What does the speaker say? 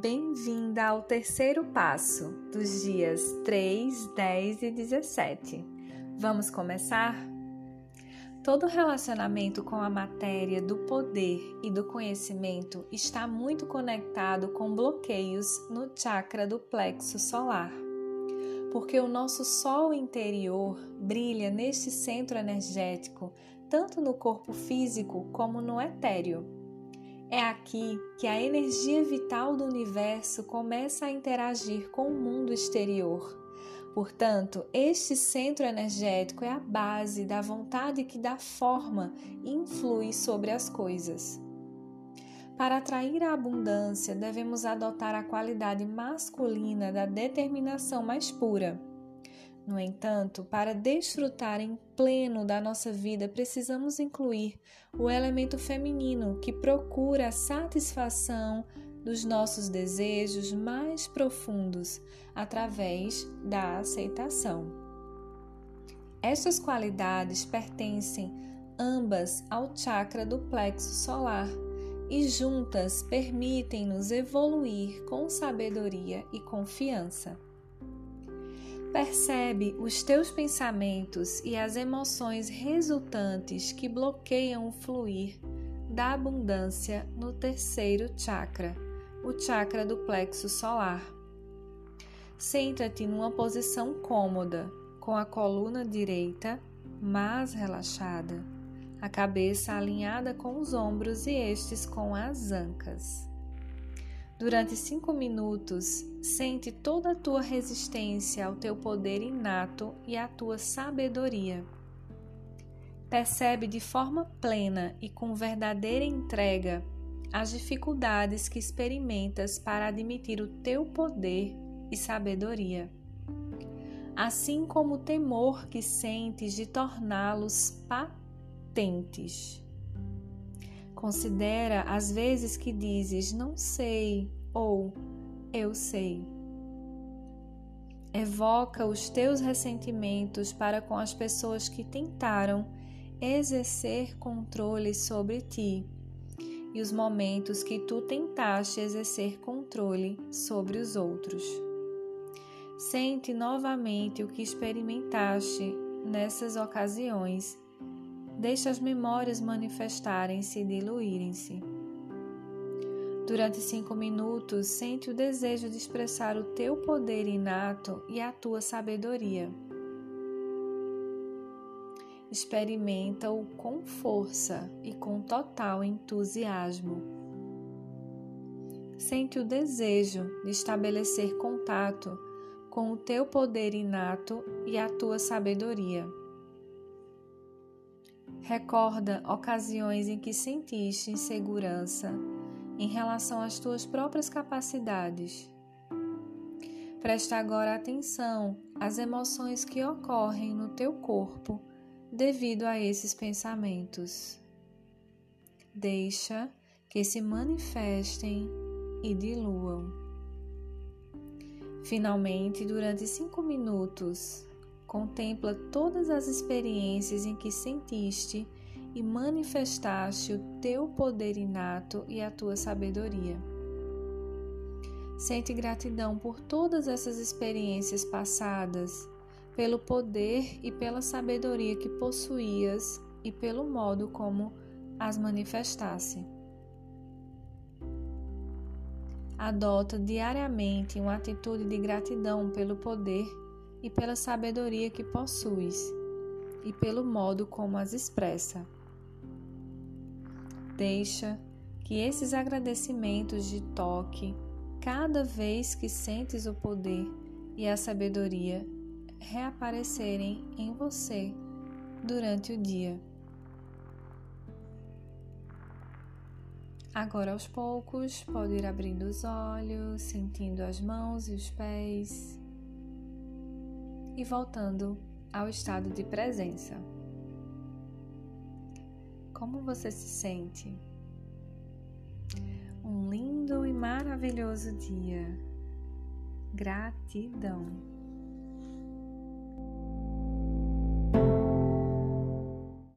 bem-vinda ao terceiro passo dos dias 3, 10 e 17. Vamos começar? Todo relacionamento com a matéria do poder e do conhecimento está muito conectado com bloqueios no chakra do plexo solar. Porque o nosso sol interior brilha neste centro energético, tanto no corpo físico como no etéreo é aqui que a energia vital do universo começa a interagir com o mundo exterior. Portanto, este centro energético é a base da vontade que dá forma e influi sobre as coisas. Para atrair a abundância, devemos adotar a qualidade masculina da determinação mais pura no entanto, para desfrutar em pleno da nossa vida, precisamos incluir o elemento feminino que procura a satisfação dos nossos desejos mais profundos através da aceitação. Estas qualidades pertencem ambas ao chakra do plexo solar e juntas permitem-nos evoluir com sabedoria e confiança. Percebe os teus pensamentos e as emoções resultantes que bloqueiam o fluir da abundância no terceiro chakra, o chakra do plexo solar. Senta-te numa posição cômoda, com a coluna direita mais relaxada, a cabeça alinhada com os ombros e estes com as ancas. Durante cinco minutos, sente toda a tua resistência ao teu poder inato e à tua sabedoria. Percebe de forma plena e com verdadeira entrega as dificuldades que experimentas para admitir o teu poder e sabedoria, assim como o temor que sentes de torná-los patentes. Considera as vezes que dizes não sei ou eu sei. Evoca os teus ressentimentos para com as pessoas que tentaram exercer controle sobre ti e os momentos que tu tentaste exercer controle sobre os outros. Sente novamente o que experimentaste nessas ocasiões Deixa as memórias manifestarem-se e diluírem-se. Durante cinco minutos, sente o desejo de expressar o teu poder inato e a tua sabedoria. Experimenta-o com força e com total entusiasmo. Sente o desejo de estabelecer contato com o teu poder inato e a tua sabedoria. Recorda ocasiões em que sentiste insegurança em relação às tuas próprias capacidades. Presta agora atenção às emoções que ocorrem no teu corpo devido a esses pensamentos. Deixa que se manifestem e diluam. Finalmente, durante cinco minutos, Contempla todas as experiências em que sentiste e manifestaste o teu poder inato e a tua sabedoria. Sente gratidão por todas essas experiências passadas, pelo poder e pela sabedoria que possuías e pelo modo como as manifestasse. Adota diariamente uma atitude de gratidão pelo poder e pela sabedoria que possuis e pelo modo como as expressa. Deixa que esses agradecimentos de toque, cada vez que sentes o poder e a sabedoria reaparecerem em você durante o dia. Agora, aos poucos, pode ir abrindo os olhos, sentindo as mãos e os pés e voltando ao estado de presença. Como você se sente? Um lindo e maravilhoso dia. Gratidão.